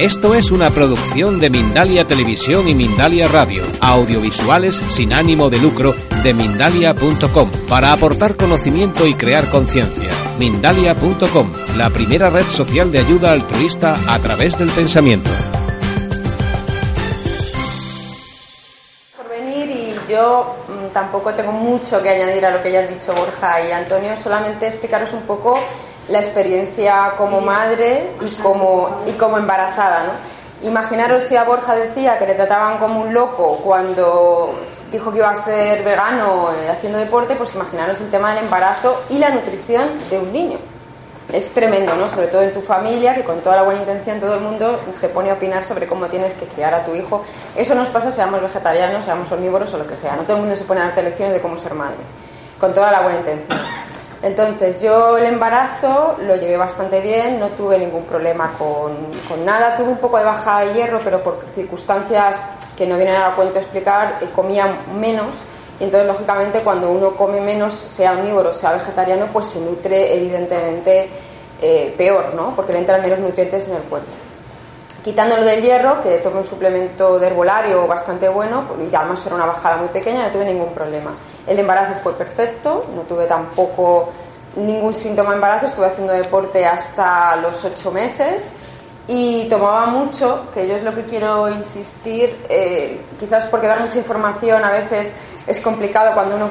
Esto es una producción de Mindalia Televisión y Mindalia Radio, audiovisuales sin ánimo de lucro de mindalia.com, para aportar conocimiento y crear conciencia. Mindalia.com, la primera red social de ayuda altruista a través del pensamiento. Por venir y yo mm, tampoco tengo mucho que añadir a lo que ya han dicho Borja y Antonio, solamente explicaros un poco la experiencia como madre y como, y como embarazada. ¿no? Imaginaros si a Borja decía que le trataban como un loco cuando dijo que iba a ser vegano eh, haciendo deporte, pues imaginaros el tema del embarazo y la nutrición de un niño. Es tremendo, ¿no? Sobre todo en tu familia, que con toda la buena intención todo el mundo se pone a opinar sobre cómo tienes que criar a tu hijo. Eso nos pasa seamos vegetarianos, seamos omnívoros o lo que sea. No todo el mundo se pone a darte lecciones de cómo ser madre, con toda la buena intención. Entonces yo el embarazo lo llevé bastante bien, no tuve ningún problema con, nada, tuve un poco de baja de hierro, pero por circunstancias que no vienen a cuento explicar, eh, comía menos y entonces lógicamente cuando uno come menos, sea omnívoro, sea vegetariano, pues se nutre evidentemente eh, peor, ¿no? Porque le entran menos nutrientes en el cuerpo. Quitándolo del hierro, que tomé un suplemento de herbolario bastante bueno, y además era una bajada muy pequeña, no tuve ningún problema. El embarazo fue perfecto, no tuve tampoco ningún síntoma de embarazo, estuve haciendo deporte hasta los ocho meses y tomaba mucho, que yo es lo que quiero insistir, eh, quizás porque dar mucha información a veces es complicado cuando uno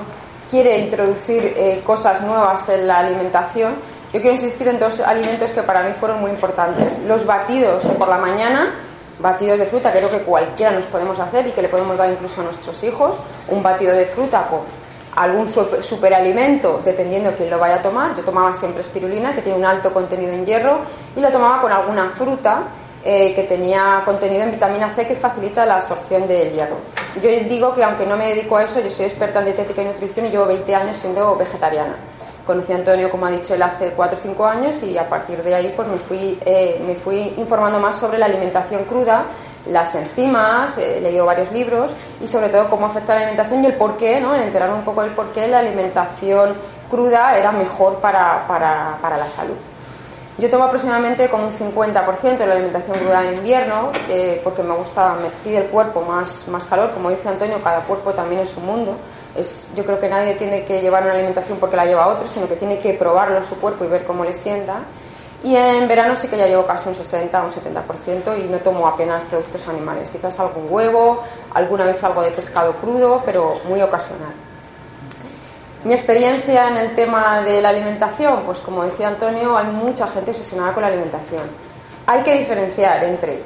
quiere introducir eh, cosas nuevas en la alimentación yo quiero insistir en dos alimentos que para mí fueron muy importantes. Los batidos por la mañana, batidos de fruta, creo que cualquiera nos podemos hacer y que le podemos dar incluso a nuestros hijos. Un batido de fruta con algún superalimento, dependiendo de quién lo vaya a tomar. Yo tomaba siempre espirulina, que tiene un alto contenido en hierro, y lo tomaba con alguna fruta eh, que tenía contenido en vitamina C que facilita la absorción del hierro. Yo digo que aunque no me dedico a eso, yo soy experta en dietética y nutrición y llevo 20 años siendo vegetariana conocí a Antonio, como ha dicho él, hace 4 o 5 años y a partir de ahí pues me fui, eh, me fui informando más sobre la alimentación cruda, las enzimas, eh, he leído varios libros y sobre todo cómo afecta la alimentación y el por qué, ¿no? enterarme un poco del por qué la alimentación cruda era mejor para, para, para la salud. Yo tomo aproximadamente como un 50% de la alimentación cruda en invierno, eh, porque me gusta, me pide el cuerpo más, más calor. Como dice Antonio, cada cuerpo también es un mundo. Es, yo creo que nadie tiene que llevar una alimentación porque la lleva otro, sino que tiene que probarlo en su cuerpo y ver cómo le sienta. Y en verano sí que ya llevo casi un 60 un 70% y no tomo apenas productos animales. Quizás algún huevo, alguna vez algo de pescado crudo, pero muy ocasional. Mi experiencia en el tema de la alimentación, pues como decía Antonio, hay mucha gente obsesionada con la alimentación. Hay que diferenciar entre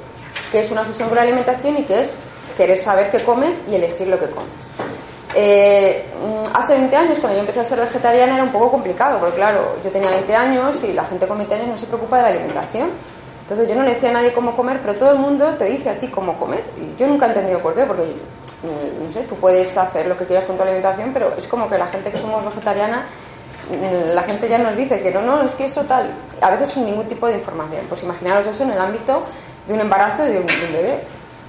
qué es una obsesión con la alimentación y qué es querer saber qué comes y elegir lo que comes. Eh, hace 20 años, cuando yo empecé a ser vegetariana, era un poco complicado, porque claro, yo tenía 20 años y la gente con 20 años no se preocupa de la alimentación. Entonces yo no le decía a nadie cómo comer, pero todo el mundo te dice a ti cómo comer. Y yo nunca he entendido por qué, porque no sé, tú puedes hacer lo que quieras con tu alimentación, pero es como que la gente que somos vegetariana, la gente ya nos dice que no, no, es que eso tal, a veces sin ningún tipo de información. Pues imaginaros eso en el ámbito de un embarazo y de un, bebé.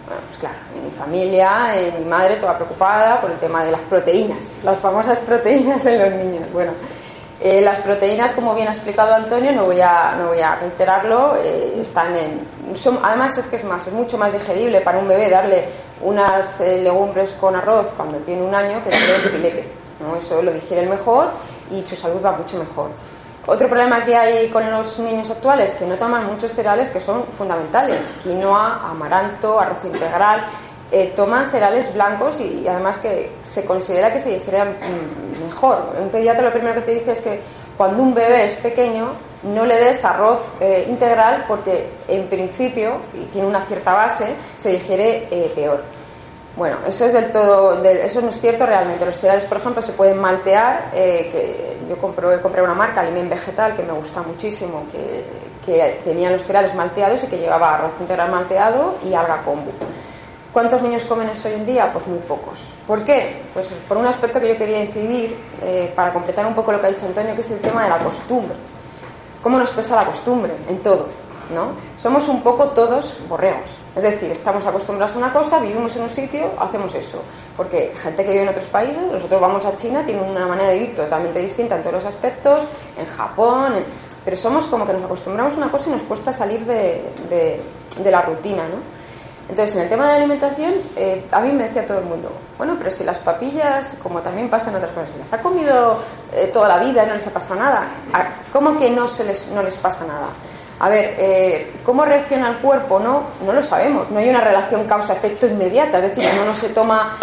Bueno, pues claro, en mi familia, en mi madre toda preocupada por el tema de las proteínas, las famosas proteínas en los niños. Bueno, eh, las proteínas, como bien ha explicado Antonio, no voy a, no voy a reiterarlo, eh, están en... Son, además es que es más, es mucho más digerible para un bebé darle unas eh, legumbres con arroz cuando tiene un año que darle el filete. ¿no? Eso lo digieren mejor y su salud va mucho mejor. Otro problema que hay con los niños actuales que no toman muchos cereales que son fundamentales, quinoa, amaranto, arroz integral, toman cereales blancos y, además que se considera que se digieren mm, mejor. Un pediatra lo primero que te dice es que cuando un bebé es pequeño no le des arroz eh, integral porque en principio, y tiene una cierta base, se digiere eh, peor. Bueno, eso es del todo, eso no es cierto realmente. Los cereales, por ejemplo, se pueden maltear. Eh, que yo compré, compré una marca, Aliment Vegetal, que me gusta muchísimo, que, que tenía los cereales malteados y que llevaba arroz integral malteado y alga kombu. ¿Cuántos niños comen eso hoy en día? Pues muy pocos. ¿Por qué? Pues por un aspecto que yo quería incidir eh, para completar un poco lo que ha dicho Antonio, que es el tema de la costumbre. ¿Cómo nos pesa la costumbre en todo? ¿No? Somos un poco todos borreos. Es decir, estamos acostumbrados a una cosa, vivimos en un sitio, hacemos eso. Porque gente que vive en otros países, nosotros vamos a China, tiene una manera de vivir totalmente distinta en todos los aspectos, en Japón, pero somos como que nos acostumbramos a una cosa y nos cuesta salir de de la rutina, ¿no? Entonces, en el tema de la alimentación, eh, a mí me decía todo el mundo, bueno, pero si las papillas, como también pasa en otras cosas, si las ha comido eh, toda la vida y no les ha pasado nada, ¿cómo que no, se les, no les pasa nada? A ver, eh, ¿cómo reacciona el cuerpo? No, no lo sabemos. No hay una relación causa-efecto inmediata. Es decir, uno no se toma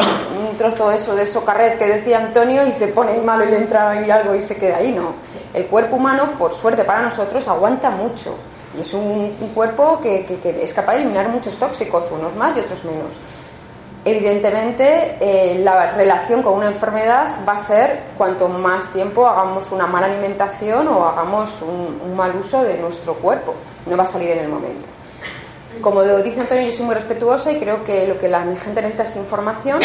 un trozo de eso de socarret que decía Antonio y se pone malo y le entra ahí algo y se queda ahí. No. El cuerpo humano, por suerte para nosotros, aguanta mucho. Y es un, cuerpo que, es capaz de eliminar muchos tóxicos, unos más y otros menos. Evidentemente, eh, la relación con una enfermedad va a ser cuanto más tiempo hagamos una mala alimentación o hagamos un, mal uso de nuestro cuerpo. No va a salir en el momento. Como dice Antonio, yo soy muy respetuosa y creo que lo que la gente necesita es información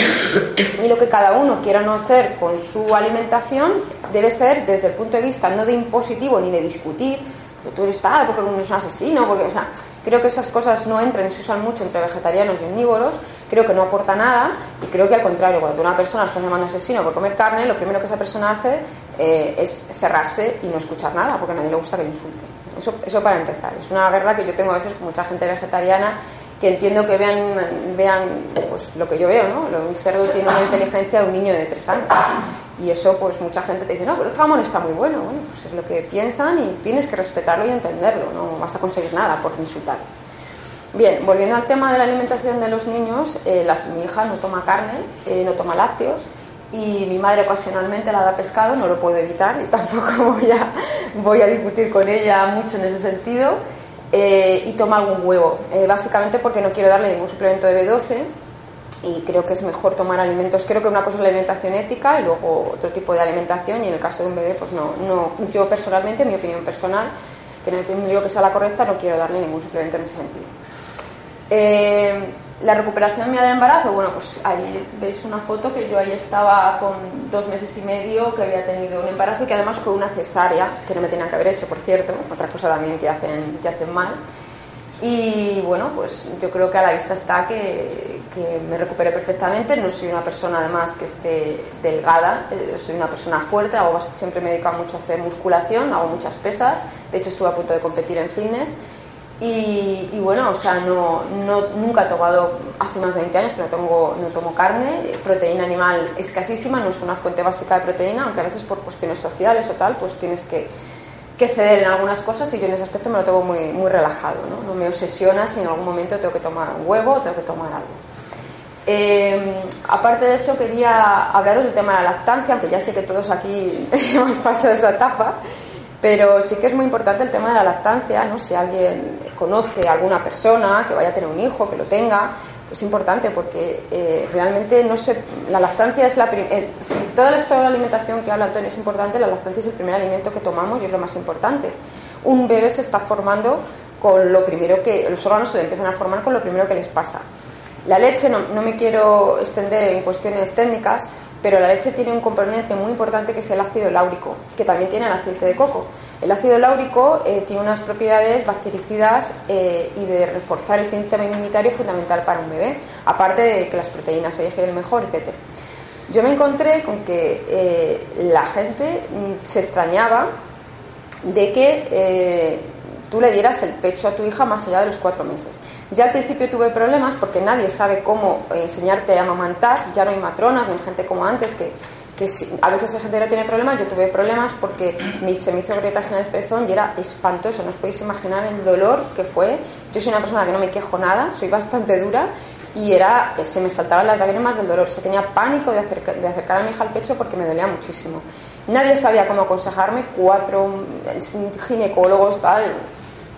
y lo que cada uno quiera no hacer con su alimentación debe ser desde el punto de vista no de impositivo ni de discutir, tú eres tal, porque uno es un asesino, porque, o sea, creo que esas cosas no entran y se usan mucho entre vegetarianos y omnívoros, creo que no aporta nada y creo que al contrario, cuando una persona está llamando asesino por comer carne, lo primero que esa persona hace eh, es cerrarse y no escuchar nada, porque a nadie le gusta que le insulte. Eso, eso para empezar. Es una guerra que yo tengo a veces con mucha gente vegetariana que entiendo que vean, vean pues, lo que yo veo, ¿no? Un cerdo tiene una inteligencia de un niño de tres años. Y eso, pues mucha gente te dice, no, pero el jamón está muy bueno. Bueno, pues es lo que piensan y tienes que respetarlo y entenderlo. No vas a conseguir nada por insultar. Bien, volviendo al tema de la alimentación de los niños, eh, las, mi hija no toma carne, eh, no toma lácteos y mi madre ocasionalmente la da pescado, no lo puedo evitar y tampoco voy a, voy a discutir con ella mucho en ese sentido. Eh, y toma algún huevo, básicamente porque no quiero darle ningún suplemento de B12 y creo que es mejor tomar alimentos. Creo que una cosa es la alimentación ética y luego otro tipo de alimentación y en el caso de un bebé, pues no, no yo personalmente, mi opinión personal, que no digo que sea la correcta, no quiero darle ningún suplemento en ese sentido. Eh, la recuperación mía del embarazo, bueno, pues ahí veis una foto que yo ahí estaba con dos meses y medio, que había tenido un embarazo y que además fue una cesárea, que no me tenían que haber hecho, por cierto, otra cosa también que hacen, que hacen mal. Y bueno, pues yo creo que a la vista está que, me recuperé perfectamente. No soy una persona además que esté delgada, eh, soy una persona fuerte, hago, siempre me dedico mucho a hacer musculación, hago muchas pesas. De hecho, estuve a punto de competir en fitness. Y, bueno, o sea, no, no, nunca he tomado, hace más de 20 años que no tomo, no tomo carne, proteína animal escasísima, no es una fuente básica de proteína, aunque a veces por cuestiones sociales o tal, pues tienes que que ceder en algunas cosas y yo en ese aspecto me lo tengo muy, muy relajado, ¿no? no me obsesiona si en algún momento tengo que tomar un huevo o tengo que tomar algo. Eh, aparte de eso, quería hablaros del tema de la lactancia, aunque ya sé que todos aquí hemos pasado esa etapa, pero sí que es muy importante el tema de la lactancia, ¿no? Si alguien conoce a alguna persona que vaya a tener un hijo, que lo tenga, es importante porque eh, realmente no sé, la lactancia es la eh, si toda la historia de la alimentación que habla Antonio es importante, la lactancia es el primer alimento que tomamos y es lo más importante. Un bebé se está formando con lo primero que, los órganos se empiezan a formar con lo primero que les pasa. La leche, no, me quiero extender en cuestiones técnicas, pero la leche tiene un componente muy importante que es el ácido láurico, que también tiene el aceite de coco. El ácido láurico eh, tiene unas propiedades bactericidas eh, y de reforzar el sistema inmunitario fundamental para un bebé, aparte de que las proteínas se digieren mejor, etc. Yo me encontré con que eh, la gente mm, se extrañaba de que tú le dieras el pecho a tu hija más allá de los cuatro meses. Ya al principio tuve problemas porque nadie sabe cómo enseñarte a amamantar, ya no hay matronas, no hay gente como antes que, que a veces la gente no tiene problemas, yo tuve problemas porque se me hizo grietas en el pezón y era espantoso, no os podéis imaginar el dolor que fue. Yo soy una persona que no me quejo nada, soy bastante dura y era se me saltaban las lágrimas del dolor, se tenía pánico de, acercar, de acercar a mi hija al pecho porque me dolía muchísimo. Nadie sabía cómo aconsejarme, cuatro ginecólogos, tal,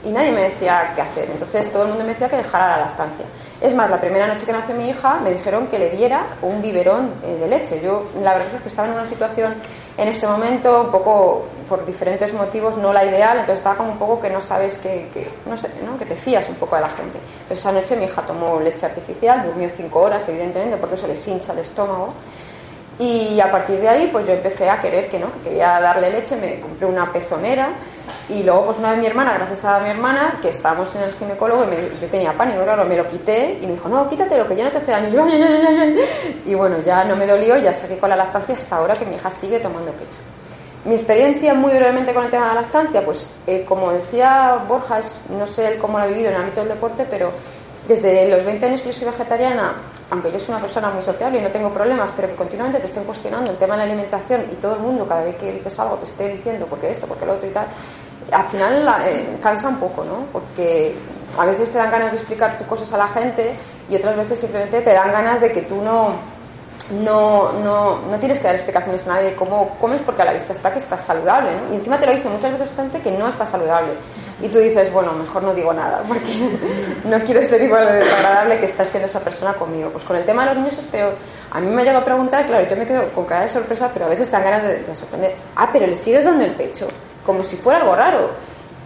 y nadie me decía qué hacer. Entonces todo el mundo me decía que dejara la lactancia. Es más, la primera noche que nació mi hija me dijeron que le diera un biberón eh, de leche. Yo la verdad es que estaba en una situación en ese momento un poco por diferentes motivos no la ideal, entonces estaba como un poco que no sabes que, no sé, ¿no? que te fías un poco de la gente. Entonces esa noche mi hija tomó leche artificial, durmió cinco horas evidentemente porque eso le hincha el estómago. Y a partir de ahí, pues yo empecé a querer que no, que quería darle leche, me compré una pezonera y luego, pues una vez mi hermana, gracias a mi hermana, que estábamos en el ginecólogo, y me, yo tenía pánico, claro, me lo quité y me dijo, no, quítatelo, que ya no te hace daño. Y, bueno, ya no me dolió y ya seguí con la lactancia hasta ahora que mi hija sigue tomando pecho. Mi experiencia muy brevemente con el tema de la lactancia, pues eh, como decía Borja, no sé cómo lo ha vivido en el ámbito del deporte, pero desde los 20 años que yo soy vegetariana, aunque yo soy una persona muy sociable y no tengo problemas, pero que continuamente te estén cuestionando el tema de la alimentación y todo el mundo cada vez que dices algo te esté diciendo porque esto, porque lo otro y tal, al final eh, cansa un poco, ¿no? Porque a veces te dan ganas de explicar tus cosas a la gente y otras veces simplemente te dan ganas de que tú no no, no, no tienes que dar explicaciones a nadie de cómo comes porque a la vista está que estás saludable. Y encima te lo dice muchas veces gente que no está saludable. Y tú dices, bueno, mejor no digo nada porque no quiero ser igual de desagradable que está siendo esa persona conmigo. Pues con el tema de los niños es peor. A mí me ha llegado a preguntar, claro, yo me quedo con cara de sorpresa, pero a veces te dan ganas de, sorprender. Ah, pero le sigues dando el pecho, como si fuera algo raro.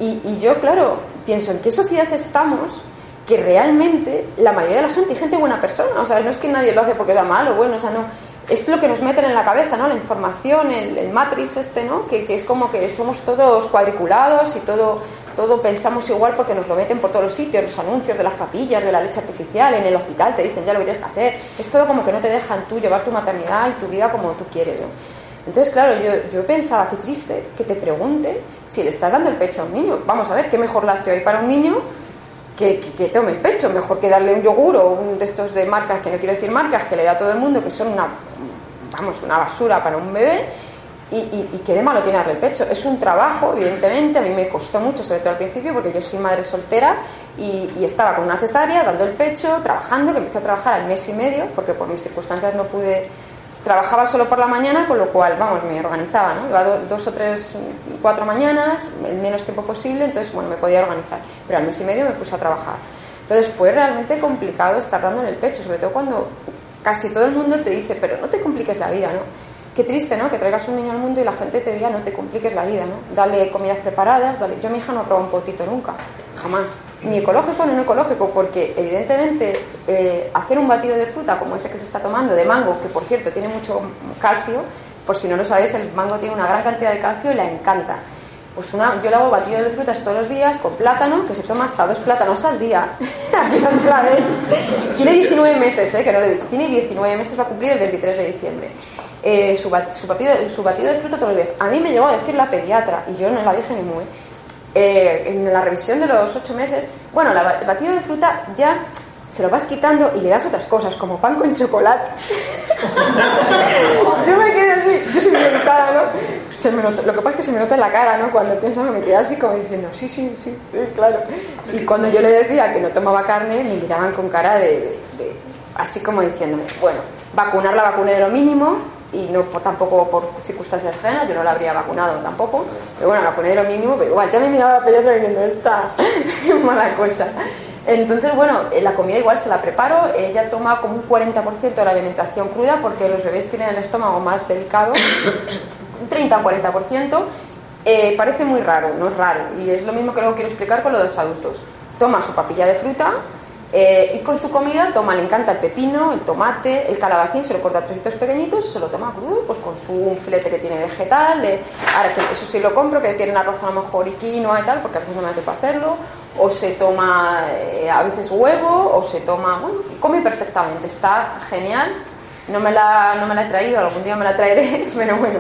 Y, y yo, claro, pienso, ¿en qué sociedad estamos que realmente la mayoría de la gente, y gente buena persona, o sea, no es que nadie lo hace porque sea malo, bueno, o sea, no, es lo que nos meten en la cabeza, ¿no? La información, el, el matrix este, ¿no? Que, que, es como que somos todos cuadriculados y todo, todo pensamos igual porque nos lo meten por todos los sitios, los anuncios de las papillas, de la leche artificial, en el hospital te dicen ya lo que tienes que hacer, es todo como que no te dejan tú llevar tu maternidad y tu vida como tú quieres, ¿no? Entonces, claro, yo, yo pensaba, qué triste que te pregunte si le estás dando el pecho a un niño. Vamos a ver, ¿qué mejor lácteo hay para un niño que, que, tome el pecho, mejor que darle un yogur o un de estos de marcas, que no quiero decir marcas, que le da a todo el mundo, que son una, vamos, una basura para un bebé, y, y, de malo tiene darle el pecho. Es un trabajo, evidentemente, a mí me costó mucho, sobre todo al principio, porque yo soy madre soltera y, y estaba con una cesárea, dando el pecho, trabajando, que empecé a trabajar al mes y medio, porque por mis circunstancias no pude trabajaba solo por la mañana, con lo cual, vamos, me organizaba, ¿no? Iba dos o tres, cuatro mañanas, el menos tiempo posible, entonces, bueno, me podía organizar. Pero al mes y medio me puse a trabajar. Entonces fue realmente complicado estar dando en el pecho, sobre todo cuando casi todo el mundo te dice, pero no te compliques la vida, ¿no? Qué triste, ¿no? Que traigas un niño al mundo y la gente te diga, no te compliques la vida, ¿no? Dale comidas preparadas, dale... Yo a mi hija no he probado un potito nunca, jamás. Ni ecológico ni no ecológico, porque evidentemente eh, hacer un batido de fruta como ese que se está tomando, de mango, que por cierto tiene mucho calcio, por si no lo sabéis, el mango tiene una gran cantidad de calcio y la encanta. Pues una, yo le hago batido de frutas todos los días con plátano, que se toma hasta dos plátanos al día. Tiene 19 meses, ¿eh? que no lo he dicho. Tiene 19 meses, va a cumplir el 23 de diciembre. Eh, su, batido, de fruta todos los días. A mí me llegó a decir la pediatra, y yo no la dije ni muy. Eh, en la revisión de los 8 meses, bueno, la, el batido de fruta ya se lo vas quitando y le das otras cosas, como pan con chocolate. yo me quedé así, yo soy muy educada, ¿no? Lo que pasa es que se me nota en la cara, ¿no? Cuando pienso, me quedé así como diciendo, sí, sí, sí, sí, claro. Y cuando yo le decía que no tomaba carne, me miraban con cara de, de, de así como diciéndome, bueno, vacunar la vacuna de lo mínimo, y no tampoco por circunstancias ajenas, yo no la habría vacunado tampoco, pero bueno, vacuné lo mínimo, pero igual, ya me miraba la pediatra diciendo, esta mala cosa. Entonces, bueno, la comida igual se la preparo, ella toma como un 40% de la alimentación cruda porque los bebés tienen el estómago más delicado, un 30 o 40%, eh, parece muy raro, no es raro, y es lo mismo que luego quiero explicar con lo de los adultos. Toma su papilla de fruta, eh, y con su comida toma, le encanta el pepino, el tomate, el calabacín, se lo corta a trocitos pequeñitos y se lo toma crudo, pues con su filete que tiene vegetal. Ahora que eso sí lo compro, que tiene arroz a lo mejor y quinoa y tal, porque a veces no me da tiempo hacerlo. O se toma eh, a veces huevo, o se toma, bueno, come perfectamente, está genial no me, la, no me la he traído, algún día me la traeré, pero bueno,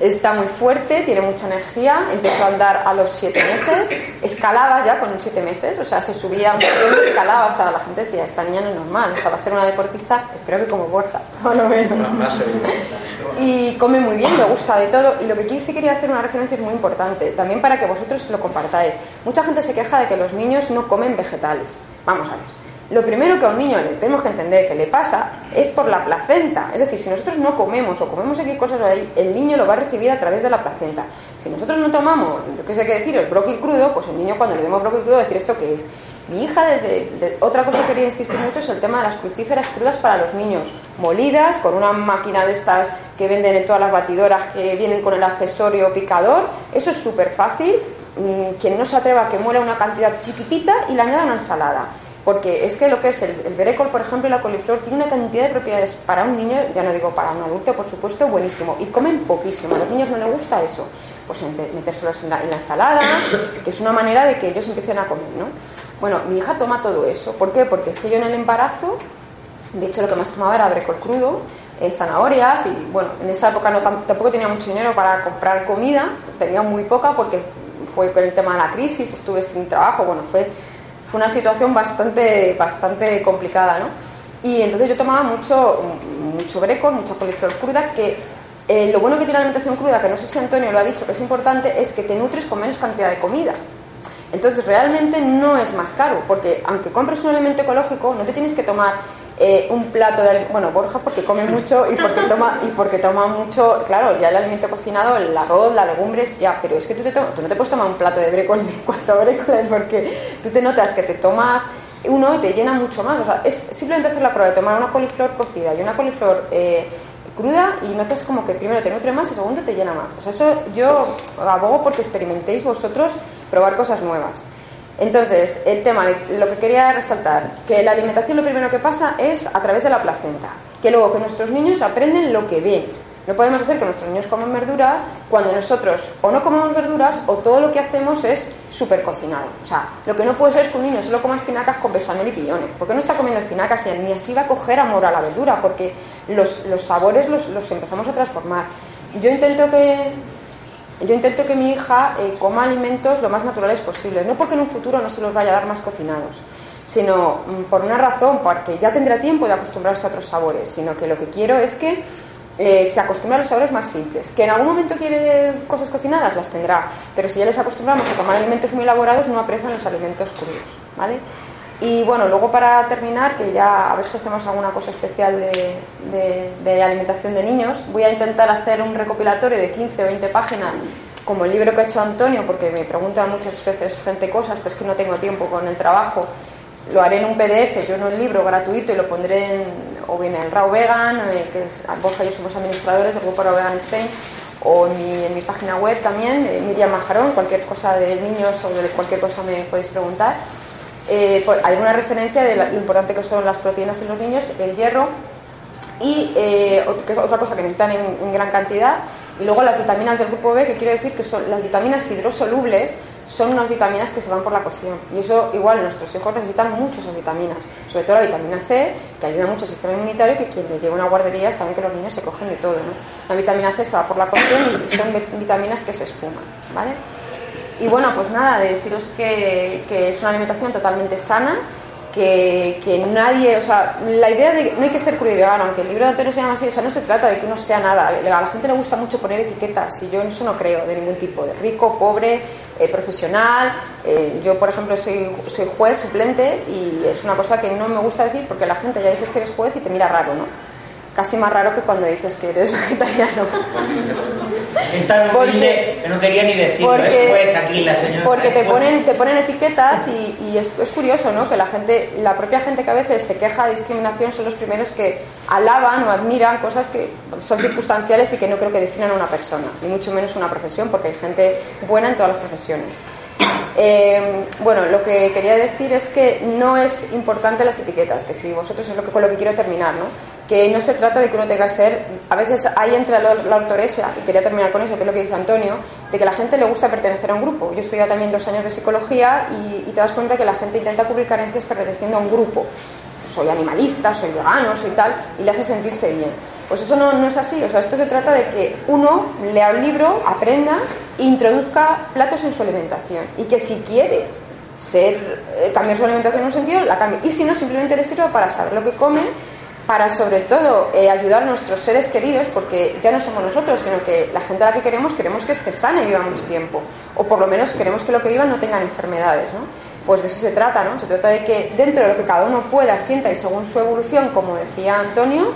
está muy fuerte, tiene mucha energía, empezó a andar a los siete meses, escalaba ya con los siete meses, o sea, se subía un y escalaba, o sea, la gente decía, esta niña no es normal, o sea, va a ser una deportista, espero que como Borja, o no menos. Y come muy bien, le gusta de todo, y lo que sí quería hacer una referencia es muy importante, también para que vosotros lo compartáis. Mucha gente se queja de que los niños no comen vegetales. Vamos a ver lo primero que a un niño le tenemos que entender que le pasa es por la placenta. Es decir, si nosotros no comemos o comemos aquí cosas el niño lo va a recibir a través de la placenta. Si nosotros no tomamos, lo que sé qué decir, el brócoli crudo, pues el niño cuando le demos brócoli crudo va a decir esto qué es. Mi hija, desde otra cosa que quería insistir mucho es el tema de las crucíferas crudas para los niños, molidas con una máquina de estas que venden en todas las batidoras que vienen con el accesorio picador. Eso es súper fácil. Mm, quien no se atreva a que muela una cantidad chiquitita y le añada una ensalada. Porque es que lo que es el, el berécol, por ejemplo, y la coliflor, tiene una cantidad de propiedades para un niño, ya no digo para un adulto, por supuesto, buenísimo. Y comen poquísimo. A los niños no les gusta eso. Pues metérselos en la, en la ensalada, que es una manera de que ellos empiecen a comer, ¿no? Bueno, mi hija toma todo eso. ¿Por qué? Porque es que yo en el embarazo, de hecho, lo que más tomaba era brécol crudo. eh, zanahorias y bueno, en esa época no, tampoco tenía mucho dinero para comprar comida, tenía muy poca porque fue con el tema de la crisis, estuve sin trabajo, bueno, fue, fue una situación bastante, bastante complicada, ¿no? Y entonces yo tomaba mucho, mucho brécol, mucha coliflor cruda, que eh, lo bueno que tiene la alimentación cruda, que no sé si Antonio lo ha dicho, que es importante, es que te nutres con menos cantidad de comida. Entonces realmente no es más caro, porque aunque compres un alimento ecológico, no te tienes que tomar eh, un plato de bueno Borja porque come mucho y porque toma y porque toma mucho claro ya el alimento cocinado el arroz las legumbres ya pero es que tú, te tú no te puedes tomar un plato de brécol de cuatro brécoles porque tú te notas que te tomas uno y te llena mucho más o sea es simplemente hacer la prueba de tomar una coliflor cocida y una coliflor eh, cruda y notas como que primero te nutre más y segundo te llena más. O sea eso yo abogo porque experimentéis vosotros probar cosas nuevas entonces, el tema, lo que quería resaltar, que la alimentación lo primero que pasa es a través de la placenta, que luego que nuestros niños aprenden lo que ven. No podemos hacer que nuestros niños coman verduras cuando nosotros o no comemos verduras o todo lo que hacemos es súper cocinado. O sea, lo que no puede ser es que un niño solo coma espinacas con besamel y piñones, porque no está comiendo espinacas y ni así va a coger amor a la verdura, porque los, sabores los, los empezamos a transformar. Yo intento que, yo intento que mi hija eh, coma alimentos lo más naturales posibles, no porque en un futuro no se los vaya a dar más cocinados, sino mm, por una razón, porque ya tendrá tiempo de acostumbrarse a otros sabores, sino que lo que quiero es que eh, se acostumbre a los sabores más simples. Que en algún momento quiere cosas cocinadas, las tendrá, pero si ya les acostumbramos a tomar alimentos muy elaborados, no aprecian los alimentos crudos, ¿vale? Y bueno, luego para terminar, que ya a ver si hacemos alguna cosa especial de, alimentación de niños, voy a intentar hacer un recopilatorio de 15 o 20 páginas, como el libro que ha hecho Antonio, porque me preguntan muchas veces gente cosas, pues que no tengo tiempo con el trabajo. Lo haré en un PDF, yo en un libro gratuito y lo pondré en, o bien en el Raw Vegan, eh, que es, y yo somos administradores del grupo Raw Vegan Spain, o en mi, página web también, Miriam Majarón, cualquier cosa de niños o de cualquier cosa me podéis preguntar. Eh, hay una referencia de lo importante que son las proteínas en los niños, el hierro y eh, que es otra cosa que necesitan en, gran cantidad. Y luego las vitaminas del grupo B, que quiero decir que son las vitaminas hidrosolubles, son unas vitaminas que se van por la cocción. Y eso igual nuestros hijos necesitan mucho esas vitaminas, sobre todo la vitamina C, que ayuda mucho al sistema inmunitario, que quien les lleva una guardería saben que los niños se cogen de todo. La vitamina C se va por la cocción y son vitaminas que se esfuman. ¿vale? Y bueno, pues nada, de deciros que, es una alimentación totalmente sana, que, nadie, o sea, la idea de no hay que ser crudo y vegano, aunque el libro de Antonio se llama así, o sea, no se trata de que uno sea nada. A la gente le gusta mucho poner etiquetas y yo en eso no creo de ningún tipo, de rico, pobre, eh, profesional. Eh, yo, por ejemplo, soy, soy juez suplente y es una cosa que no me gusta decir porque la gente ya dices que eres juez y te mira raro, ¿no? Casi más raro que cuando dices que eres vegetariano. Esta no, porque, no quería ni decirlo, porque, aquí la señora. Porque te ponen, te ponen etiquetas y, es, curioso, ¿no? Que la gente, la propia gente que a veces se queja de discriminación son los primeros que alaban o admiran cosas que son circunstanciales y que no creo que definan a una persona, ni mucho menos una profesión, porque hay gente buena en todas las profesiones. Eh, bueno, lo que quería decir es que no es importante las etiquetas, que si vosotros es lo que, con lo que quiero terminar, ¿no? Que no se trata de que uno tenga que ser, a veces hay entre la, ortoresia, y quería terminar con eso, que es lo que dice Antonio, de que la gente le gusta pertenecer a un grupo. Yo he estudiado también dos años de psicología y, te das cuenta que la gente intenta cubrir carencias perteneciendo a un grupo. Soy animalista, soy vegano, soy tal, y le hace sentirse bien. Pues eso no, no, es así. O sea, esto se trata de que uno lea un libro, aprenda introduzca platos en su alimentación. Y que si quiere ser, eh, cambiar su alimentación en un sentido, la cambie. Y si no, simplemente le sirva para saber lo que come, para sobre todo eh, ayudar a nuestros seres queridos, porque ya no somos nosotros, sino que la gente a la que queremos, queremos que esté sana y viva mucho tiempo. O por lo menos queremos que lo que vivan no tengan enfermedades, ¿no? Pues de eso se trata, ¿no? Se trata de que dentro de lo que cada uno pueda, sienta y según su evolución, como decía Antonio,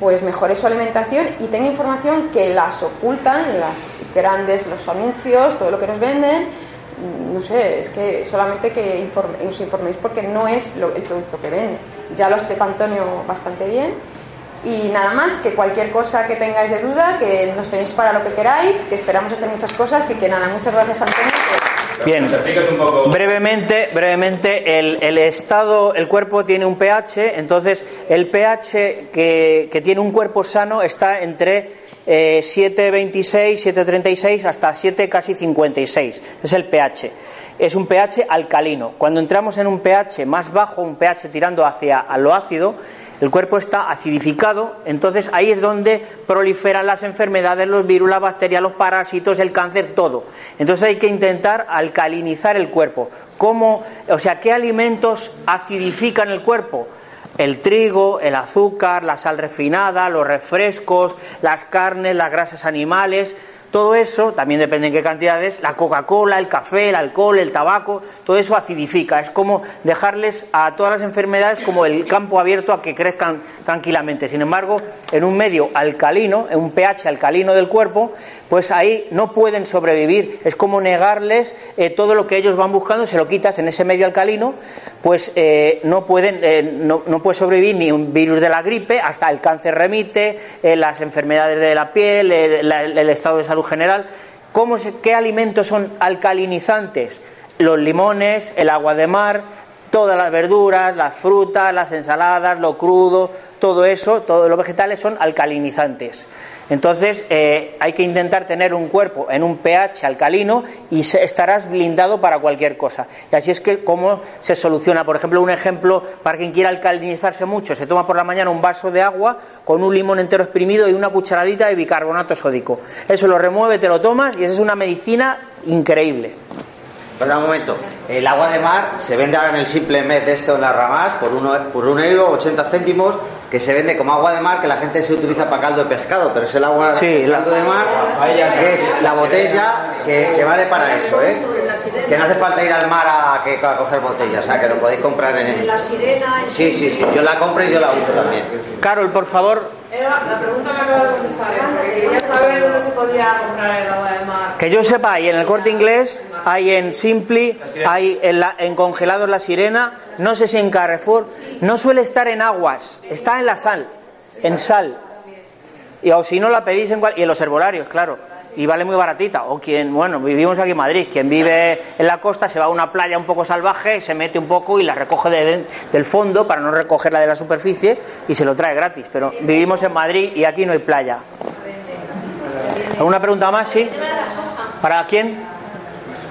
pues mejore su alimentación y tenga información que las ocultan las grandes, los anuncios, todo lo que nos venden. Mm, no sé, es que solamente que os informéis porque no es el producto que vende. Ya lo explica Antonio bastante bien. Y nada más, que cualquier cosa que tengáis de duda, que nos tenéis para lo que queráis, que esperamos hacer muchas cosas y que nada, muchas gracias Antonio. Bien, brevemente, brevemente el, estado, el cuerpo tiene un pH, entonces el pH que, tiene un cuerpo sano está entre 7,26, 7,36 hasta 7, casi 56. Es el pH. Es un pH alcalino. Cuando entramos en un pH más bajo, un pH tirando hacia lo ácido, El cuerpo está acidificado, entonces ahí es donde proliferan las enfermedades, los virus, las bacterias, los parásitos, el cáncer, todo. Entonces hay que intentar alcalinizar el cuerpo. ¿Cómo, o sea, qué alimentos acidifican el cuerpo? El trigo, el azúcar, la sal refinada, los refrescos, las carnes, las grasas animales, todo eso, también depende en qué cantidades, la Coca-Cola, el café, el alcohol, el tabaco, todo eso acidifica. Es como dejarles a todas las enfermedades como el campo abierto a que crezcan tranquilamente. Sin embargo, en un medio alcalino, en un pH alcalino del cuerpo, pues ahí no pueden sobrevivir. Es como negarles eh, todo lo que ellos van buscando, se lo quitas en ese medio alcalino, pues eh, no pueden, eh, no, puede sobrevivir ni un virus de la gripe, hasta el cáncer remite, las enfermedades de la piel, el estado de salud general. ¿Cómo ¿Qué alimentos son alcalinizantes? Los limones, el agua de mar, todas las verduras, las frutas, las ensaladas, lo crudo, todo eso, todos los vegetales son alcalinizantes. Entonces eh, hay que intentar tener un cuerpo en un pH alcalino y estarás blindado para cualquier cosa. Y así es que cómo se soluciona. Por ejemplo, un ejemplo para quien quiera alcalinizarse mucho, se toma por la mañana un vaso de agua con un limón entero exprimido y una cucharadita de bicarbonato sódico. Eso lo remueve, te lo tomas y esa es una medicina increíble. Espera un momento. El agua de mar se vende ahora en el simple mes de esto en las ramas por, uno, por un euro, 80 céntimos que se vende como agua de mar, que la gente se utiliza para caldo de pescado, pero es el agua de caldo de mar, que es la botella que, vale para eso, ¿eh? Que no hace falta ir al mar a, que, a coger botellas, o sea, que lo podéis comprar en el... La sirena... Sí, sí, sí, yo la compro y yo la uso también. Carol, por favor. La pregunta me acaba de contestar, ¿eh? porque quería saber dónde se podía comprar el agua de mar. Que yo sepa, hay en el corte inglés, hay en Simply, hay en, la, en congelados la sirena, no sé si en Carrefour, no suele estar en aguas, está en la sal, en sal. Y o si no la pedís en y en los herbolarios, claro. Y vale muy baratita. O quien, bueno, vivimos aquí en Madrid, quien vive en la costa se va a una playa un poco salvaje, se mete un poco y la recoge del fondo para no recogerla de la superficie y se lo trae gratis. Pero vivimos en Madrid y aquí no hay playa. ¿Alguna pregunta más? Sí. ¿Para quién?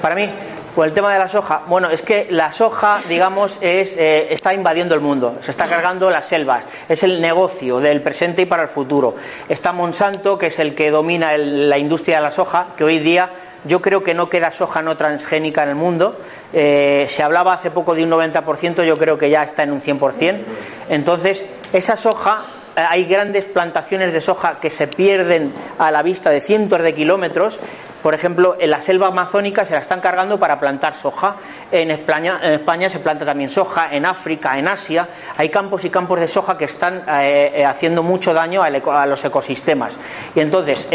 ¿Para mí? Pues el tema de la soja. Bueno, es que la soja, digamos, es, eh, está invadiendo el mundo, se está cargando las selvas. Es el negocio del presente y para el futuro. Está Monsanto, que es el que domina la industria de la soja, que hoy día yo creo que no queda soja no transgénica en el mundo. Eh, se hablaba hace poco de un 90%, yo creo que ya está en un 100%. Entonces, esa soja hay grandes plantaciones de soja que se pierden a la vista de cientos de kilómetros. Por ejemplo, en la selva amazónica se la están cargando para plantar soja. En España, en España se planta también soja, en África, en Asia. Hay campos y campos de soja que están eh, eh, haciendo mucho daño a, los ecosistemas. Y entonces,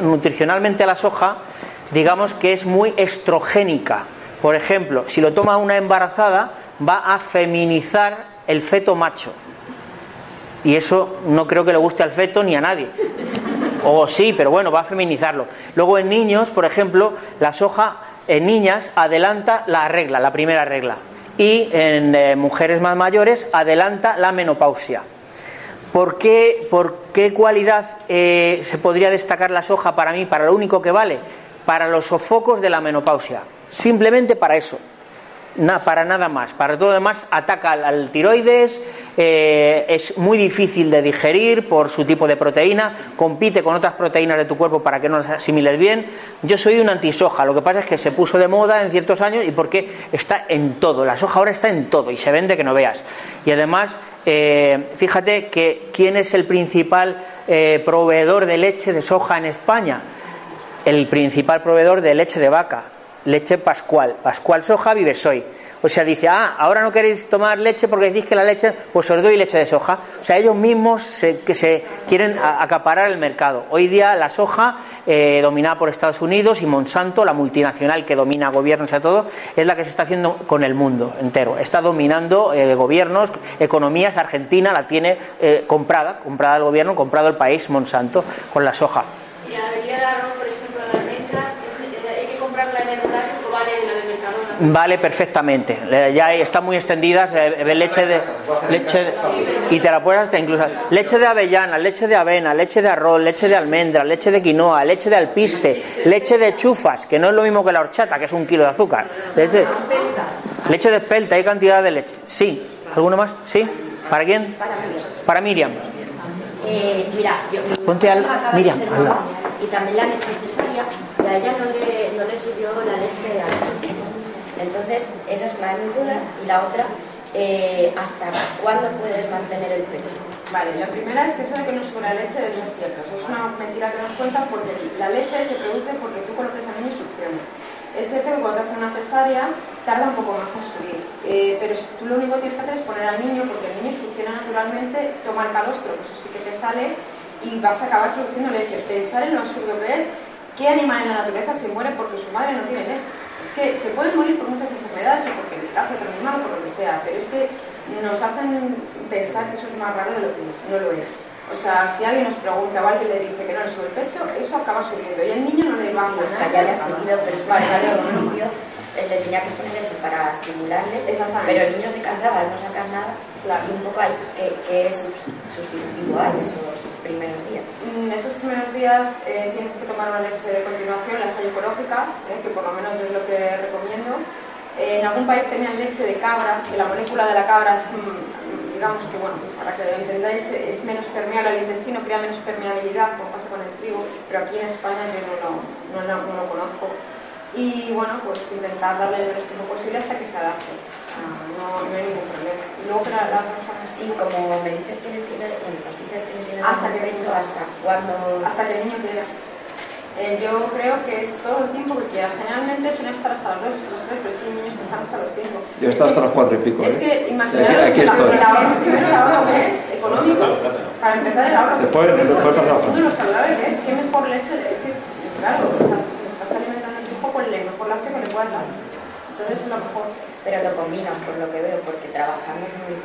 nutricionalmente la soja, digamos que es muy estrogénica. Por ejemplo, si lo toma una embarazada, va a feminizar el feto macho y eso no creo que le guste al feto ni a nadie. O sí, pero bueno, va a feminizarlo. Luego en niños, por ejemplo, la soja en niñas adelanta la regla, la primera regla. Y en eh, mujeres más mayores adelanta la menopausia. ¿Por qué, por qué cualidad eh, se podría destacar la soja para mí, para lo único que vale? Para los sofocos de la menopausia. Simplemente para eso para nada más. Para todo lo demás, ataca al, tiroides, eh, es muy difícil de digerir por su tipo de proteína, compite con otras proteínas de tu cuerpo para que no las asimiles bien. Yo soy un antisoja, lo que pasa es que se puso de moda en ciertos años y porque está en todo. La soja ahora está en todo y se vende que no veas. Y además, eh, fíjate que quién es el principal eh, proveedor de leche de soja en España. El principal proveedor de leche de vaca, leche pascual. Pascual soja vive soy. O sea, dice, ah, ahora no queréis tomar leche porque decís que la leche, pues os doy leche de soja. O sea, ellos mismos que se quieren acaparar el mercado. Hoy día la soja, eh, dominada por Estados Unidos y Monsanto, la multinacional que domina gobiernos y a todo, es la que se está haciendo con el mundo entero. Está dominando eh, gobiernos, economías. Argentina la tiene eh, comprada, comprada el gobierno, comprado el país Monsanto con la soja. Y por ejemplo, Vale perfectamente. Ya está muy extendida leche de leche y te la puedes incluso leche de avellana, leche de avena, leche de arroz, leche de almendra, leche de quinoa, leche de alpiste, leche de chufas, que no es lo mismo que la horchata, que es un kilo de azúcar. Leche, leche de espelta, hay cantidad de leche. Sí. ¿Alguno más? Sí. ¿Para quién? Para Miriam. Para Miriam. Eh, mira, yo, Ponte al, Miriam, y también la leche necesaria, y a ella no le, no le subió la leche al Entonces, esa es una de mis dudas. Y la otra, eh, ¿hasta cuándo puedes mantener el pecho? Vale, la primera es que eso de que no sube la leche no es cierto. Eso es una mentira que nos cuentan porque la leche se produce porque tú coloques al niño y succiona. Es cierto que cuando te hacen una cesárea tarda un poco más en subir, eh, pero tú lo único que tienes que hacer es poner al niño, porque el niño succiona naturalmente, toma el calostro, eso sí que te sale, y vas a acabar produciendo leche. Pensar en lo absurdo que es, ¿qué animal en la naturaleza se muere porque su madre no tiene leche? Es que se pueden morir por muchas enfermedades o porque les caza otro animal o por lo que sea, pero es que nos hacen pensar que eso es más raro de lo que es, no lo es. O sea, si alguien nos pregunta o alguien le dice que no le sube el pecho, eso acaba subiendo. Y el niño no le va a O sea, ya le ha subido, pero es vale, vale, él le tenía que poner eso para estimularle, pero el niño se cansaba al no sacar nada. Claro. Y un poco hay que, sustitutivo hay esos primeros días. En mm, esos primeros días eh, tienes que tomar una leche de continuación, las hay ecológicas, eh, que por lo menos es lo que recomiendo. Eh, en algún país tenían leche de cabra, que la molécula de la cabra es mm, digamos que, bueno, para que lo entendáis, es menos permeable al intestino, crea menos permeabilidad, como pasa con el trigo, pero aquí en España yo no lo, no, lo conozco. Y bueno, pues intentar darle el menos tiempo posible hasta que se adapte. No, no, hay ningún problema. Y luego, pero la, Sí, como me dices que les bueno, nos dices que les hasta que pecho, hasta cuando... Hasta que el niño quiera. Eh, yo creo que es todo el tiempo que quiera. Generalmente suele estar hasta las 2, hasta las 3, pero es que hay niños que están hasta los 5. Yo he estado hasta las 4 y pico. Es ¿eh? que imaginaros aquí, aquí el ahorro, primero el ahorro que es económico, para empezar el ahorro que después, es después segundo lo saludable que es, qué mejor leche, es que, claro, estás, estás alimentando el con el dar. Entonces es lo mejor. Pero lo combinan, por lo que veo, porque trabajamos muy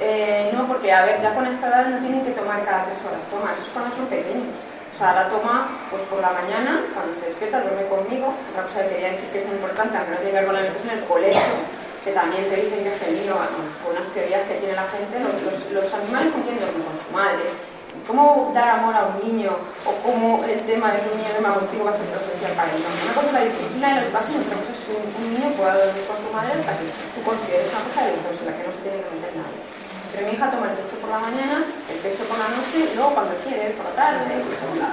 eh, no, porque a ver, ya con esta edad no tienen que tomar cada tres horas, toma, eso es cuando son pequeños. O sea, la toma pues por la mañana, cuando se despierta, duerme conmigo. Otra cosa que quería decir que es muy importante, aunque no tiene que ver con la alimentación, el colegio, que también te dicen que es el niño, con unas teorías que tiene la gente, los, los, animales con quién con su madre. ¿Cómo dar amor a un niño o cómo el tema de que un niño duerma contigo va a ser esencial para él? Una cosa es la disciplina y la educación, otra cosa es que un, niño pueda dormir con su madre hasta que tú consideres una cosa de en la que no se tiene que meter nada. Pero mi hija toma el pecho por la mañana, el pecho por la noche, y luego cuando quiere, por la tarde, por la...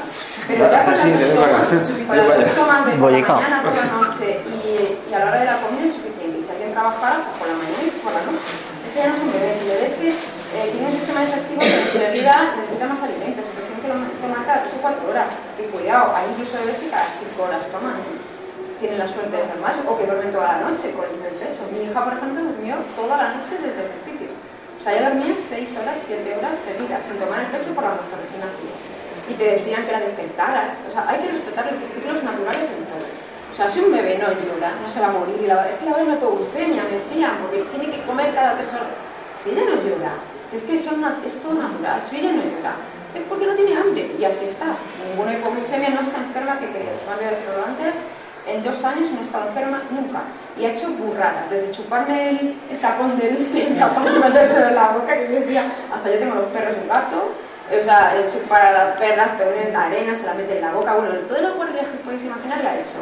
Pero ya con las dos tomas, de por la mañana, por la noche y, y, a la hora de la comida es suficiente. Y si alguien trabajara, pues por la mañana y por la noche. Este ya no son bebés, y bebés que eh, tienen un sistema digestivo que enseguida necesita más alimentos, que tienen que tomar cada 3 o 4 horas. Y cuidado, hay incluso bebés que cada 5 horas toman tienen la suerte de ser más o que duermen toda la noche con el pecho. Mi hija, por ejemplo, durmió toda la noche desde el principio. O sea, ella dormía 6 horas, 7 horas seguidas, sin tomar el pecho por la morfoginación. Y te decían que la despertaras. O sea, hay que respetar los ciclos naturales en todo. O sea, si un bebé no llora, no se va a morir. Y la... Es que la bebé no me decían, porque tiene que comer cada persona. Si ella no llora, es que son, es todo natural. Si ella no llora, es porque no tiene hambre. Y así está. Ninguna hipoglucemia no está enferma que crees. ¿vale? Pero antes en dos años no he estado enferma nunca. Y ha hecho burradas, desde chuparme el, el tapón del tapón de meterse en la boca, que decía, hasta yo tengo los perros y un gato, o sea, he chupar a las perras, te ponen la arena, se la meten en la boca, bueno, todo lo que podéis imaginar la ha hecho.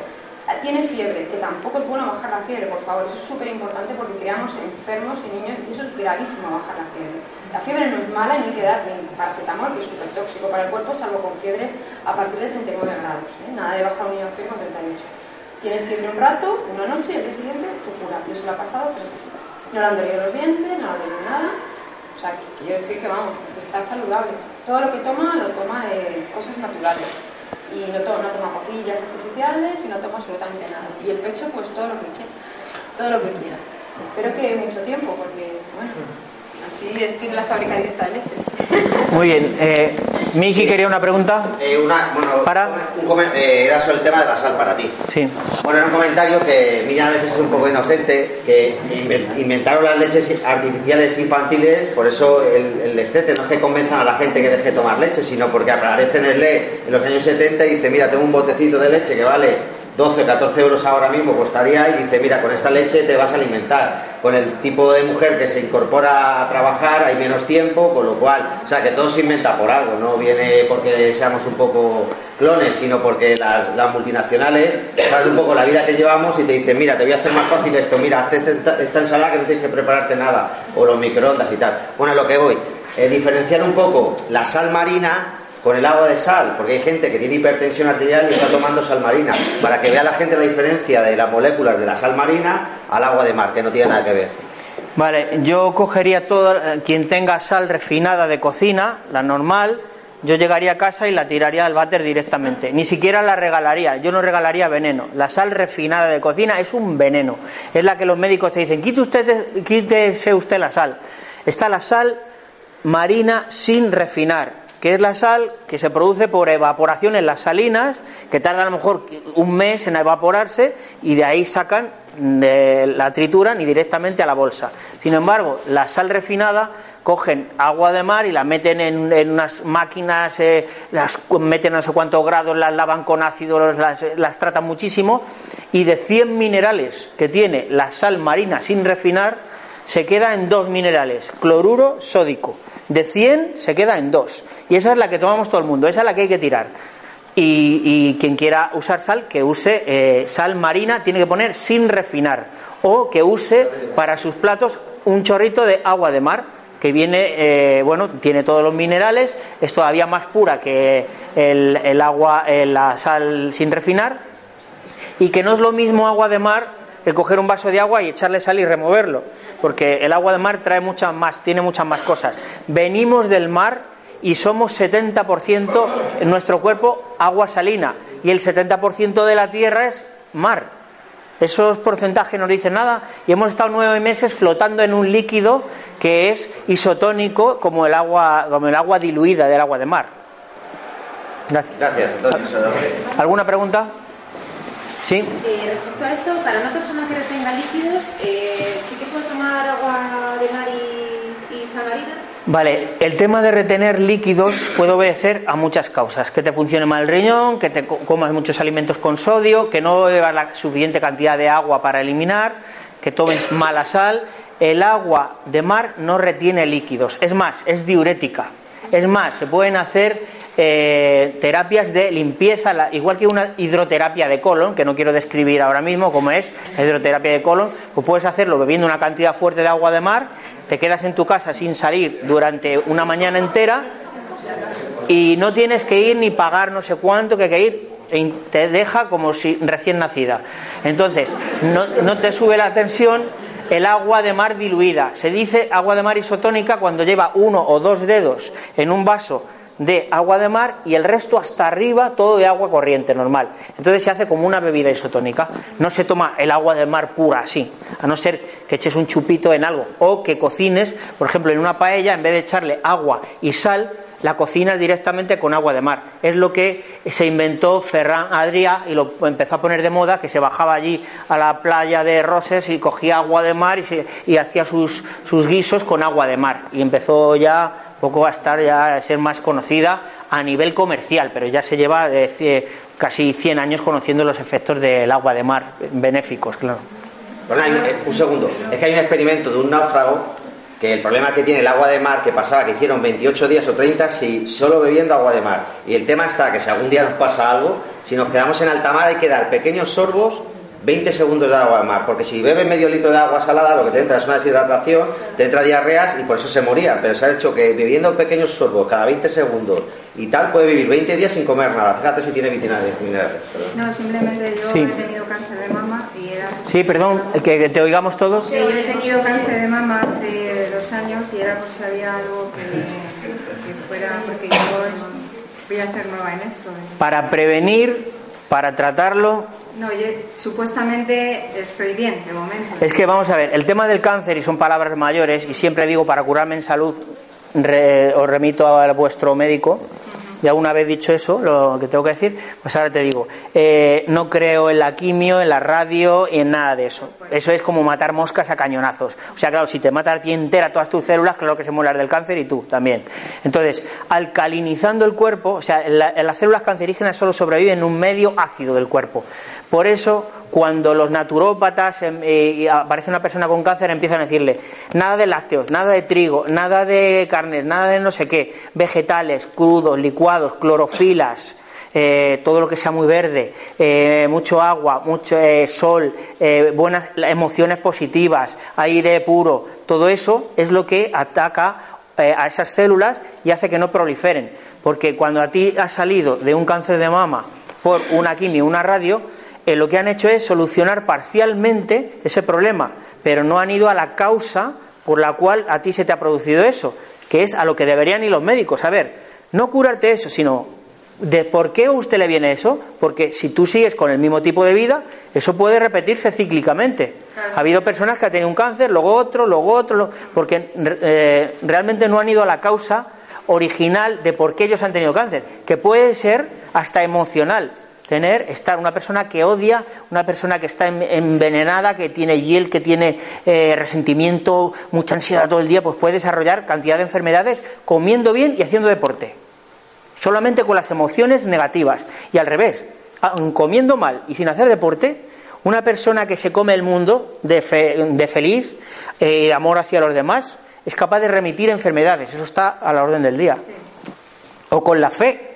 Tiene fiebre, que tampoco es bueno bajar la fiebre, por favor, eso es súper importante porque creamos enfermos y niños y eso es gravísimo bajar la fiebre. La fiebre no es mala ni hay que dar ni paracetamol, que es súper tóxico para el cuerpo, salvo con fiebres a partir de 39 grados. ¿eh? Nada de bajar un niño a fiebre con 38 tiene fiebre un rato, una noche y al día siguiente se cura. Y eso lo ha pasado tres veces. No le han dolido los dientes, no le han dolido nada. O sea, que quiero decir que vamos, está saludable. Todo lo que toma lo toma de cosas naturales. Y no toma, no toma papillas artificiales y no toma absolutamente nada. Y el pecho, pues todo lo que quiera. Todo lo que quiera. Espero que mucho tiempo, porque, bueno. Así es, tiene la fábrica directa de leches. Muy bien. Eh, Miki quería una pregunta. Eh, una, bueno, ¿Para? Un, eh, era sobre el tema de la sal para ti. Sí. Bueno, era un comentario que Miriam a veces es un poco inocente, que inventaron las leches artificiales infantiles, por eso el, el destete no es que convenzan a la gente que deje de tomar leche, sino porque aparece Nestlé en los años 70 y dice, mira, tengo un botecito de leche que vale 12, 14 euros ahora mismo costaría y dice, mira, con esta leche te vas a alimentar. Con el tipo de mujer que se incorpora a trabajar hay menos tiempo, con lo cual, o sea, que todo se inventa por algo, no viene porque seamos un poco clones, sino porque las, multinacionales saben un poco la vida que llevamos y te dicen, mira, te voy a hacer más fácil esto, mira, hazte esta, esta ensalada que no tienes que prepararte nada, o los microondas y tal. Bueno, a lo que voy, eh, diferenciar un poco la sal marina con el agua de sal, porque hay gente que tiene hipertensión arterial y está tomando sal marina, para que vea la gente la diferencia de las moléculas de la sal marina al agua de mar, que no tiene nada que ver. Vale, yo cogería todo, eh, quien tenga sal refinada de cocina, la normal, yo llegaría a casa y la tiraría al váter directamente. Ni siquiera la regalaría, yo no regalaría veneno. La sal refinada de cocina es un veneno. Es la que los médicos te dicen, quite usted, quítese usted la sal. Está la sal marina sin refinar que es la sal que se produce por evaporación en las salinas, que tarda a lo mejor un mes en evaporarse y de ahí sacan, la trituran y directamente a la bolsa. Sin embargo, la sal refinada cogen agua de mar y la meten en, unas máquinas, eh, las meten a no sé cuántos grados, las lavan con ácido, las, las tratan muchísimo y de 100 minerales que tiene la sal marina sin refinar, se queda en dos minerales, cloruro sódico. De 100 se queda en 2. Y esa es la que tomamos todo el mundo, esa es la que hay que tirar. Y, quien quiera usar sal, que use eh, sal marina, tiene que poner sin refinar. O que use para sus platos un chorrito de agua de mar, que viene, eh, bueno, tiene todos los minerales, es todavía más pura que el, agua, eh, la sal sin refinar, y que no es lo mismo agua de mar que coger un vaso de agua y echarle sal y removerlo, porque el agua de mar trae muchas más, tiene muchas más cosas. Venimos del mar y somos 70% en nuestro cuerpo agua salina y el 70% de la tierra es mar. Esos porcentajes no dicen nada y hemos estado nueve meses flotando en un líquido que es isotónico como el agua, como el agua diluida del agua de mar. Gracias. ¿Alguna pregunta? Sí. Eh, respecto a esto, para una persona que retenga líquidos, eh, ¿sí que puede tomar agua de mar y, y marina? Vale, el tema de retener líquidos puede obedecer a muchas causas. Que te funcione mal el riñón, que te comas muchos alimentos con sodio, que no bebas la suficiente cantidad de agua para eliminar, que tomes mala sal. El agua de mar no retiene líquidos. Es más, es diurética. Es más, se pueden hacer eh, terapias de limpieza, igual que una hidroterapia de colon, que no quiero describir ahora mismo cómo es la hidroterapia de colon, pues puedes hacerlo bebiendo una cantidad fuerte de agua de mar, te quedas en tu casa sin salir durante una mañana entera y no tienes que ir ni pagar no sé cuánto que hay que ir te deja como si recién nacida. Entonces, no, no, te sube la tensión el agua de mar diluida. Se dice agua de mar isotónica cuando lleva uno o dos dedos en un vaso de agua de mar y el resto hasta arriba todo de agua corriente normal. Entonces se hace como una bebida isotónica. No se toma el agua de mar pura así, a no ser que eches un chupito en algo o que cocines, por ejemplo, en una paella, en vez de echarle agua y sal, la cocinas directamente con agua de mar. Es lo que se inventó Ferran Adrià y lo empezó a poner de moda, que se bajaba allí a la playa de Roses y cogía agua de mar y, y hacía sus, sus guisos con agua de mar. Y empezó ya poco va a estar ya a ser más conocida a nivel comercial, pero ya se lleva eh, casi 100 años conociendo los efectos del agua de mar benéficos, claro. Eh, un segundo, es que hay un experimento de un náufrago que el problema que tiene el agua de mar que pasaba, que hicieron 28 días o 30 si solo bebiendo agua de mar. Y el tema está que si algún día nos pasa algo, si nos quedamos en alta mar hay que dar pequeños sorbos 20 segundos de agua más, porque si bebes medio litro de agua salada, lo que te entra es una deshidratación, te entra diarreas y por eso se moría. Pero se ha hecho que bebiendo pequeños sorbos cada 20 segundos y tal, puede vivir 20 días sin comer nada. Fíjate si tiene minerales. No, simplemente yo he tenido cáncer de mama y era. Sí, perdón, que te oigamos todos. Sí, yo he tenido cáncer de mama hace dos años y era pues había algo que, que fuera, porque yo voy a ser nueva en esto. Para prevenir, para tratarlo no, yo supuestamente estoy bien de momento. Es que vamos a ver, el tema del cáncer, y son palabras mayores, y siempre digo para curarme en salud, os remito a vuestro médico, ya una vez dicho eso, lo que tengo que decir, pues ahora te digo, eh, no creo en la quimio, en la radio y en nada de eso. Eso es como matar moscas a cañonazos. O sea, claro, si te mata a ti entera todas tus células, claro que se muere del cáncer y tú también. Entonces, alcalinizando el cuerpo, o sea, las células cancerígenas solo sobreviven en un medio ácido del cuerpo. Por eso, cuando los naturópatas em, y aparece una persona con cáncer empiezan a decirle nada de lácteos, nada de trigo, nada de carnes, nada de no sé qué, vegetales, crudos, licuados, clorofilas, eh, todo lo que sea muy verde, eh, mucho agua, mucho eh, sol, buenas emociones positivas, aire puro, todo eso es lo que ataca a esas células y hace que no proliferen. Porque cuando a ti has salido de un cáncer de mama por una quimio, una radio, eh, lo que han hecho es solucionar parcialmente ese problema, pero no han ido a la causa por la cual a ti se te ha producido eso, que es a lo que deberían ir los médicos. A ver, no curarte eso, sino de por qué a usted le viene eso, porque si tú sigues con el mismo tipo de vida, eso puede repetirse cíclicamente. Ha habido personas que han tenido un cáncer, luego otro, luego otro, porque eh, realmente no han ido a la causa original de por qué ellos han tenido cáncer, que puede ser hasta emocional tener, estar una persona que odia, una persona que está envenenada, que tiene hiel, que tiene eh, resentimiento, mucha ansiedad todo el día, pues puede desarrollar cantidad de enfermedades comiendo bien y haciendo deporte. Solamente con las emociones negativas. Y al revés, comiendo mal y sin hacer deporte, una persona que se come el mundo de, de feliz, eh, amor hacia los demás, es capaz de remitir enfermedades. Eso está a la orden del día. O con la fe,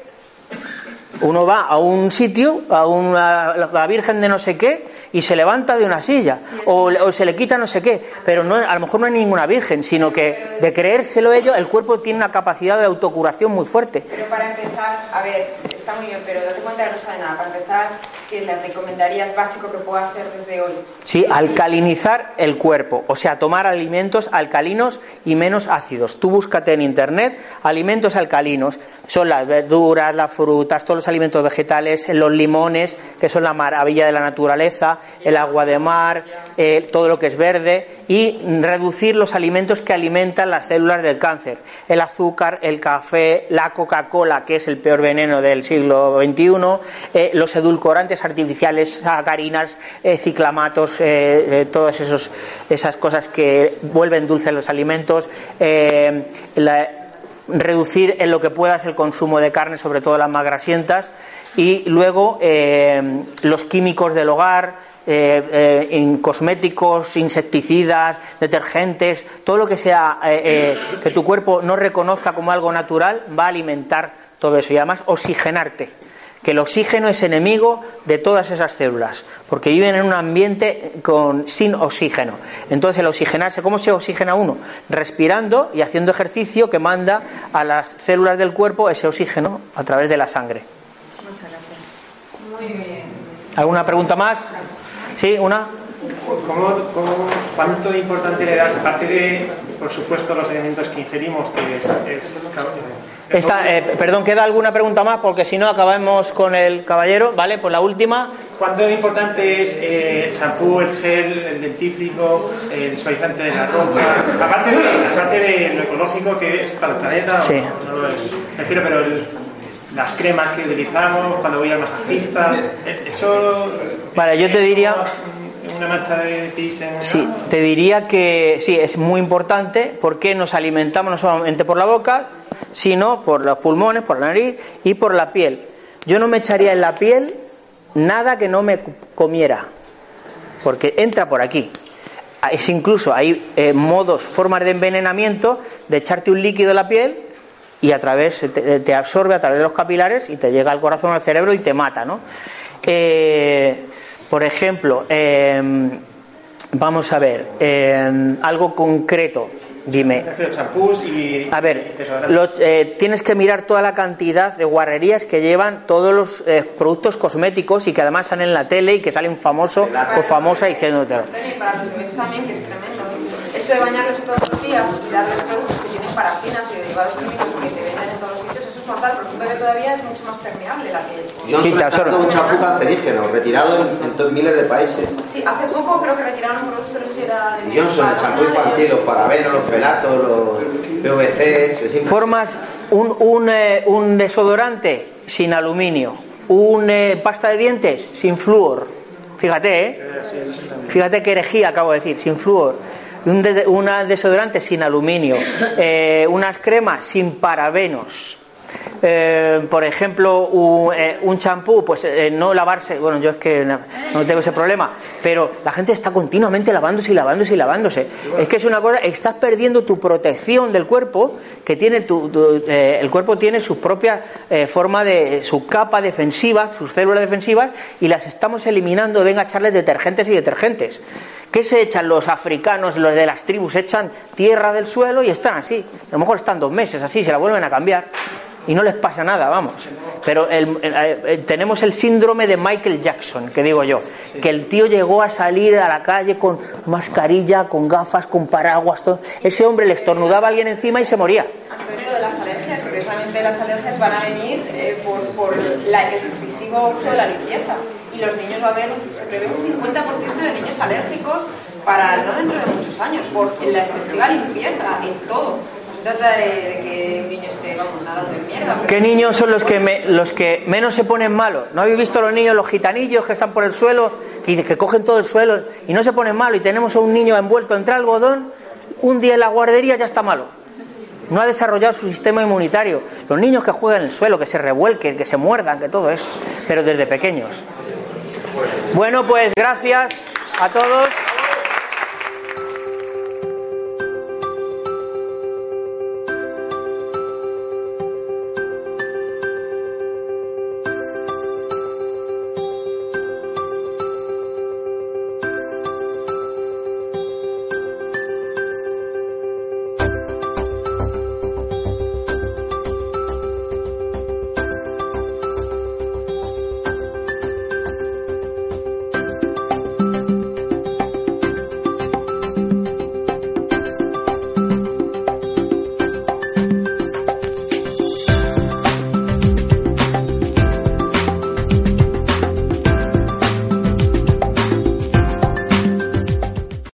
uno va a un sitio, a una, la Virgen de no sé qué, y se levanta de una silla, o, se le quita no sé qué, pero no, a lo mejor no hay ninguna Virgen, sino que de creérselo ello, el cuerpo tiene una capacidad de autocuración muy fuerte. Pero para empezar, a ver, está muy bien, pero date cuenta que no sabe nada. Para empezar, ¿qué le recomendarías básico que pueda hacer desde hoy? Sí, alcalinizar el cuerpo, o sea, tomar alimentos alcalinos y menos ácidos. Tú búscate en internet alimentos alcalinos, son las verduras, las frutas, todos los alimentos vegetales, los limones, que son la maravilla de la naturaleza, el agua de mar, eh, todo lo que es verde, y reducir los alimentos que alimentan las células del cáncer. El azúcar, el café, la Coca-Cola, que es el peor veneno del siglo XXI, eh, los edulcorantes artificiales, sacarinas, eh, ciclamatos, todas esas cosas que vuelven dulces los alimentos. reducir en lo que puedas el consumo de carne, sobre todo las más grasientas, y luego los químicos del hogar, eh, eh, en cosméticos, insecticidas, detergentes, todo lo que sea eh, que tu cuerpo no reconozca como algo natural va a alimentar todo eso y además oxigenarte. Que el oxígeno es enemigo de todas esas células, porque viven en un ambiente con, sin oxígeno. Entonces, el oxigenarse, ¿cómo se oxigena uno? Respirando y haciendo ejercicio que manda a las células del cuerpo ese oxígeno a través de la sangre. Muchas gracias. Muy bien. ¿Alguna pregunta más? Sí, una. ¿Cómo, cuánto importante le das, aparte de, por supuesto, los alimentos que ingerimos, que es... Eh, perdón, ¿queda alguna pregunta más? Porque si no, acabamos con el caballero. ¿Vale? Pues la última. ¿Cuánto importante es eh, el champú, el gel, el dentífrico, el suavizante de la ropa? Aparte de, de lo ecológico que es para el planeta, sí. no, lo es. pero las cremas que utilizamos, cuando voy al masajista, eh, eso Vale, yo te diría. Una mancha de pis en Sí, te diría que sí, es muy importante porque nos alimentamos no solamente por la boca, sino por los pulmones, por la nariz y por la piel. Yo no me echaría en la piel nada que no me comiera, porque entra por aquí. Es incluso hay eh, modos, formas de envenenamiento de echarte un líquido en la piel y a través te, te, absorbe a través de los capilares y te llega al corazón, al cerebro y te mata, ¿no? Eh, por ejemplo, em, vamos a ver, em, algo concreto. Dime. A ver, eh, tienes que mirar toda la cantidad de guarrerías que llevan todos los eh, productos cosméticos y que además salen en la tele y que salen famoso o famosa diciendo. Para los bebés también, que es tremendo. Eso de bañarles todos los días y darles productos que tienen parafinas y derivados químicos que te venden en todos los sitios, eso es mortal, porque un bebé todavía es mucho más permeable la piel. Johnson está un champú cancerígeno, retirado en, en, miles de países. Sí, hace poco creo que retiraron un producto que era de... Johnson, el champú infantil, los parabenos, los pelatos, los PVCs... Formas un, eh, un, desodorante sin aluminio, un eh, pasta de dientes sin flúor. Fíjate, ¿eh? Fíjate qué herejía acabo de decir, sin flúor. Un, desodorante sin aluminio, eh, unas cremas sin parabenos, eh, por ejemplo, eh, un champú, pues eh, no lavarse, bueno, yo es que no, tengo ese problema, pero la gente está continuamente lavándose y lavándose y lavándose. Es que es una cosa, estás perdiendo tu protección del cuerpo, que tiene tu, el cuerpo tiene su propia forma de, su capa defensiva, sus células defensivas, y las estamos eliminando, venga echarles detergentes y detergentes. ¿Qué se echan los africanos, los de las tribus? Echan tierra del suelo y están así. A lo mejor están dos meses así, se la vuelven a cambiar y no les pasa nada, vamos. Pero el, tenemos el síndrome de Michael Jackson, que digo yo, que el tío llegó a salir a la calle con mascarilla, con gafas, con paraguas, todo. Ese hombre le estornudaba a alguien encima y se moría. de las alergias, precisamente las alergias van a venir eh, por, por el excesivo uso de la limpieza. Y los niños va a haber, se prevé un 50% de niños alérgicos para no dentro de muchos años, por la excesiva limpieza en todo trata de, que un niño esté nadando en mierda. ¿Qué niños son los que, los que menos se ponen malos? ¿No habéis visto los niños, los gitanillos que están por el suelo, que, que cogen todo el suelo y no se ponen malos? Y tenemos a un niño envuelto entre algodón, un día en la guardería ya está malo. No ha desarrollado su sistema inmunitario. Los niños que juegan en el suelo, que se revuelquen, que se muerdan, que todo eso, pero desde pequeños. Bueno, pues gracias a todos.